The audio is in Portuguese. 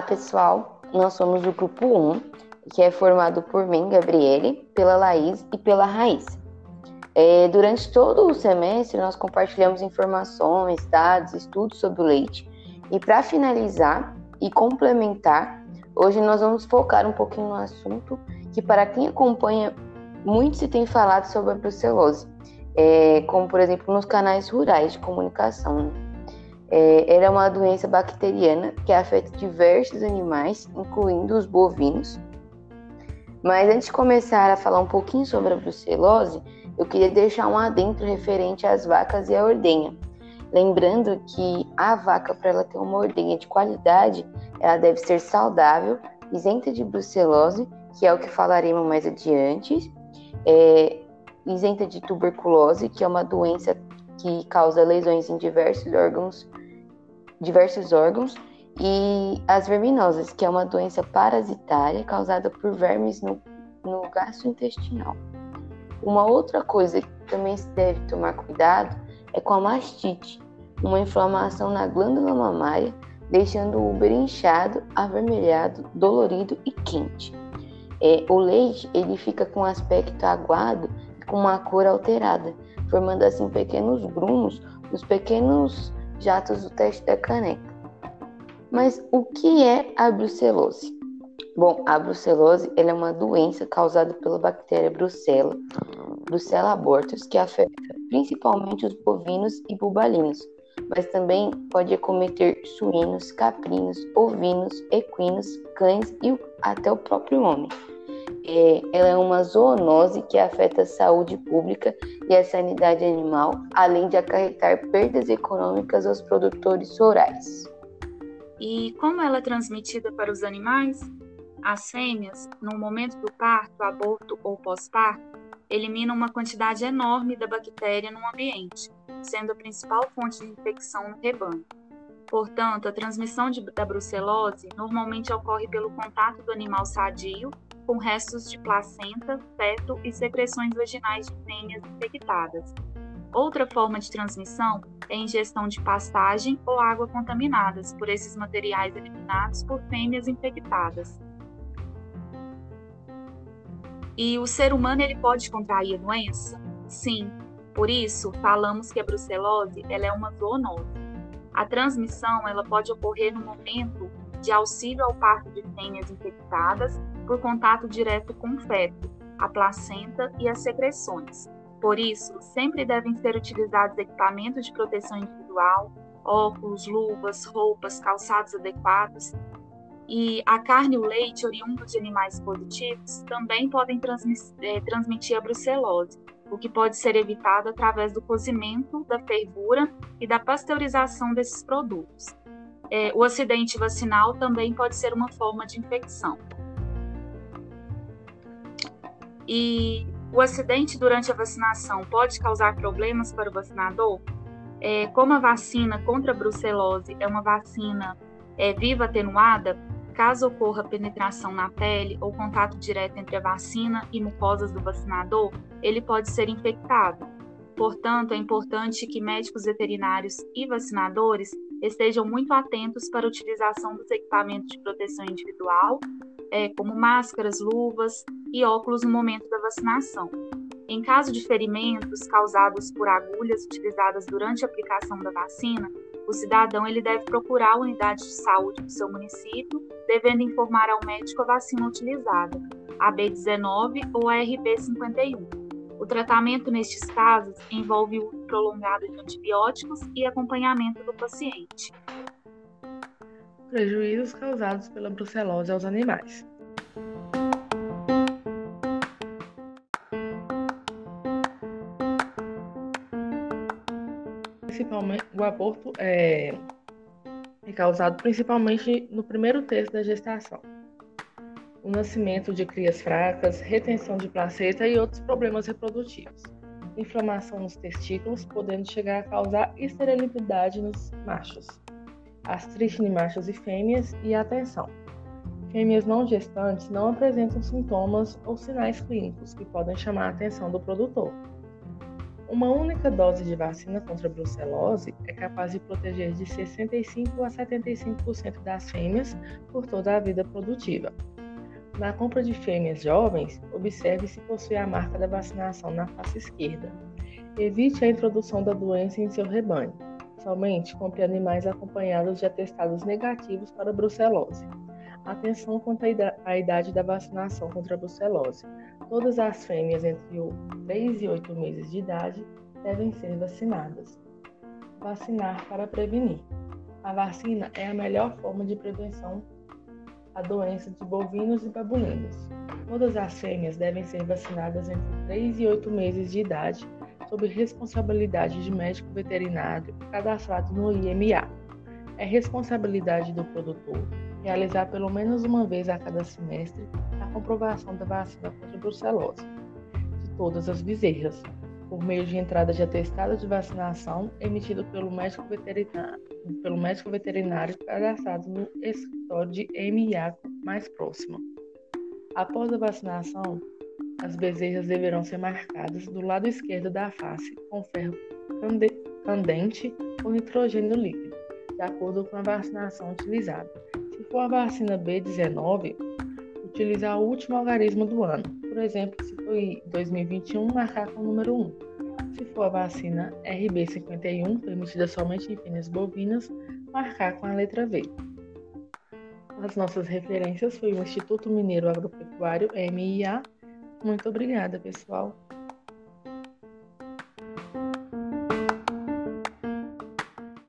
Olá, pessoal. Nós somos o grupo 1, que é formado por mim, Gabriele, pela Laís e pela Raíssa. É, durante todo o semestre, nós compartilhamos informações, dados, estudos sobre o leite. E para finalizar e complementar, hoje nós vamos focar um pouquinho no assunto que, para quem acompanha, muito se tem falado sobre a brucelose, é, como por exemplo nos canais rurais de comunicação. Né? É, ela é uma doença bacteriana que afeta diversos animais, incluindo os bovinos. Mas antes de começar a falar um pouquinho sobre a brucelose, eu queria deixar um adentro referente às vacas e à ordenha. Lembrando que a vaca, para ela ter uma ordenha de qualidade, ela deve ser saudável, isenta de brucelose, que é o que falaremos mais adiante, é, isenta de tuberculose, que é uma doença que causa lesões em diversos órgãos diversos órgãos, e as verminosas, que é uma doença parasitária causada por vermes no, no gastrointestinal. Uma outra coisa que também se deve tomar cuidado é com a mastite, uma inflamação na glândula mamária, deixando o útero inchado, avermelhado, dolorido e quente. É, o leite ele fica com aspecto aguado e com uma cor alterada, formando assim pequenos grumos nos pequenos jatos do teste da caneca. Mas o que é a brucelose? Bom, a brucelose é uma doença causada pela bactéria Brucella, Brucella abortus, que afeta principalmente os bovinos e bubalinos, mas também pode acometer suínos, caprinos, ovinos, equinos, cães e até o próprio homem. É, ela é uma zoonose que afeta a saúde pública e a sanidade animal, além de acarretar perdas econômicas aos produtores rurais. E como ela é transmitida para os animais? As fêmeas, no momento do parto, aborto ou pós-parto, eliminam uma quantidade enorme da bactéria no ambiente, sendo a principal fonte de infecção no rebanho. Portanto, a transmissão de, da brucelose normalmente ocorre pelo contato do animal sadio com restos de placenta, feto e secreções vaginais de fêmeas infectadas. Outra forma de transmissão é a ingestão de pastagem ou água contaminadas por esses materiais eliminados por fêmeas infectadas. E o ser humano ele pode contrair a doença? Sim. Por isso, falamos que a brucelose ela é uma zoonose. A transmissão ela pode ocorrer no momento de auxílio ao parto de fêmeas infectadas por contato direto com o feto, a placenta e as secreções. Por isso, sempre devem ser utilizados equipamentos de proteção individual, óculos, luvas, roupas, calçados adequados. E a carne e o leite oriundos de animais positivos também podem é, transmitir a brucelose, o que pode ser evitado através do cozimento, da fervura e da pasteurização desses produtos. É, o acidente vacinal também pode ser uma forma de infecção. E o acidente durante a vacinação pode causar problemas para o vacinador? É, como a vacina contra a brucelose é uma vacina é, viva atenuada, caso ocorra penetração na pele ou contato direto entre a vacina e mucosas do vacinador, ele pode ser infectado. Portanto, é importante que médicos veterinários e vacinadores estejam muito atentos para a utilização dos equipamentos de proteção individual, é, como máscaras, luvas e óculos no momento da vacinação. Em caso de ferimentos causados por agulhas utilizadas durante a aplicação da vacina, o cidadão ele deve procurar a unidade de saúde do seu município, devendo informar ao médico a vacina utilizada, a B19 ou a RB51. O tratamento nestes casos envolve o uso prolongado de antibióticos e acompanhamento do paciente. Prejuízos causados pela brucelose aos animais. Principalmente, o aborto é, é causado principalmente no primeiro terço da gestação o nascimento de crias fracas, retenção de placenta e outros problemas reprodutivos. Inflamação nos testículos, podendo chegar a causar esterilidade nos machos. Astrite em machos e fêmeas e atenção. Fêmeas não gestantes não apresentam sintomas ou sinais clínicos que podem chamar a atenção do produtor. Uma única dose de vacina contra a brucelose é capaz de proteger de 65 a 75% das fêmeas por toda a vida produtiva. Na compra de fêmeas jovens, observe se possui a marca da vacinação na face esquerda. Evite a introdução da doença em seu rebanho. Somente compre animais acompanhados de atestados negativos para brucelose. Atenção quanto à idade da vacinação contra a brucelose. Todas as fêmeas entre 3 e 8 meses de idade devem ser vacinadas. Vacinar para prevenir. A vacina é a melhor forma de prevenção à doença de bovinos e babuínos. Todas as fêmeas devem ser vacinadas entre 3 e 8 meses de idade, sob responsabilidade de médico veterinário cadastrado no IMA. É responsabilidade do produtor realizar pelo menos uma vez a cada semestre a comprovação da vacina contra brucelose de todas as bezerras, por meio de entrada de atestado de vacinação emitido pelo médico veterinário, pelo médico veterinário cadastrado no escritório de MIA mais próximo. Após a vacinação, as bezerras deverão ser marcadas do lado esquerdo da face com ferro candente ou nitrogênio líquido, de acordo com a vacinação utilizada se for a vacina B19, utilizar o último algarismo do ano. Por exemplo, se foi 2021, marcar com o número 1. Se for a vacina RB51, permitida somente em fêmeas bovinas, marcar com a letra V. As nossas referências foi o Instituto Mineiro Agropecuário, MIA. Muito obrigada, pessoal.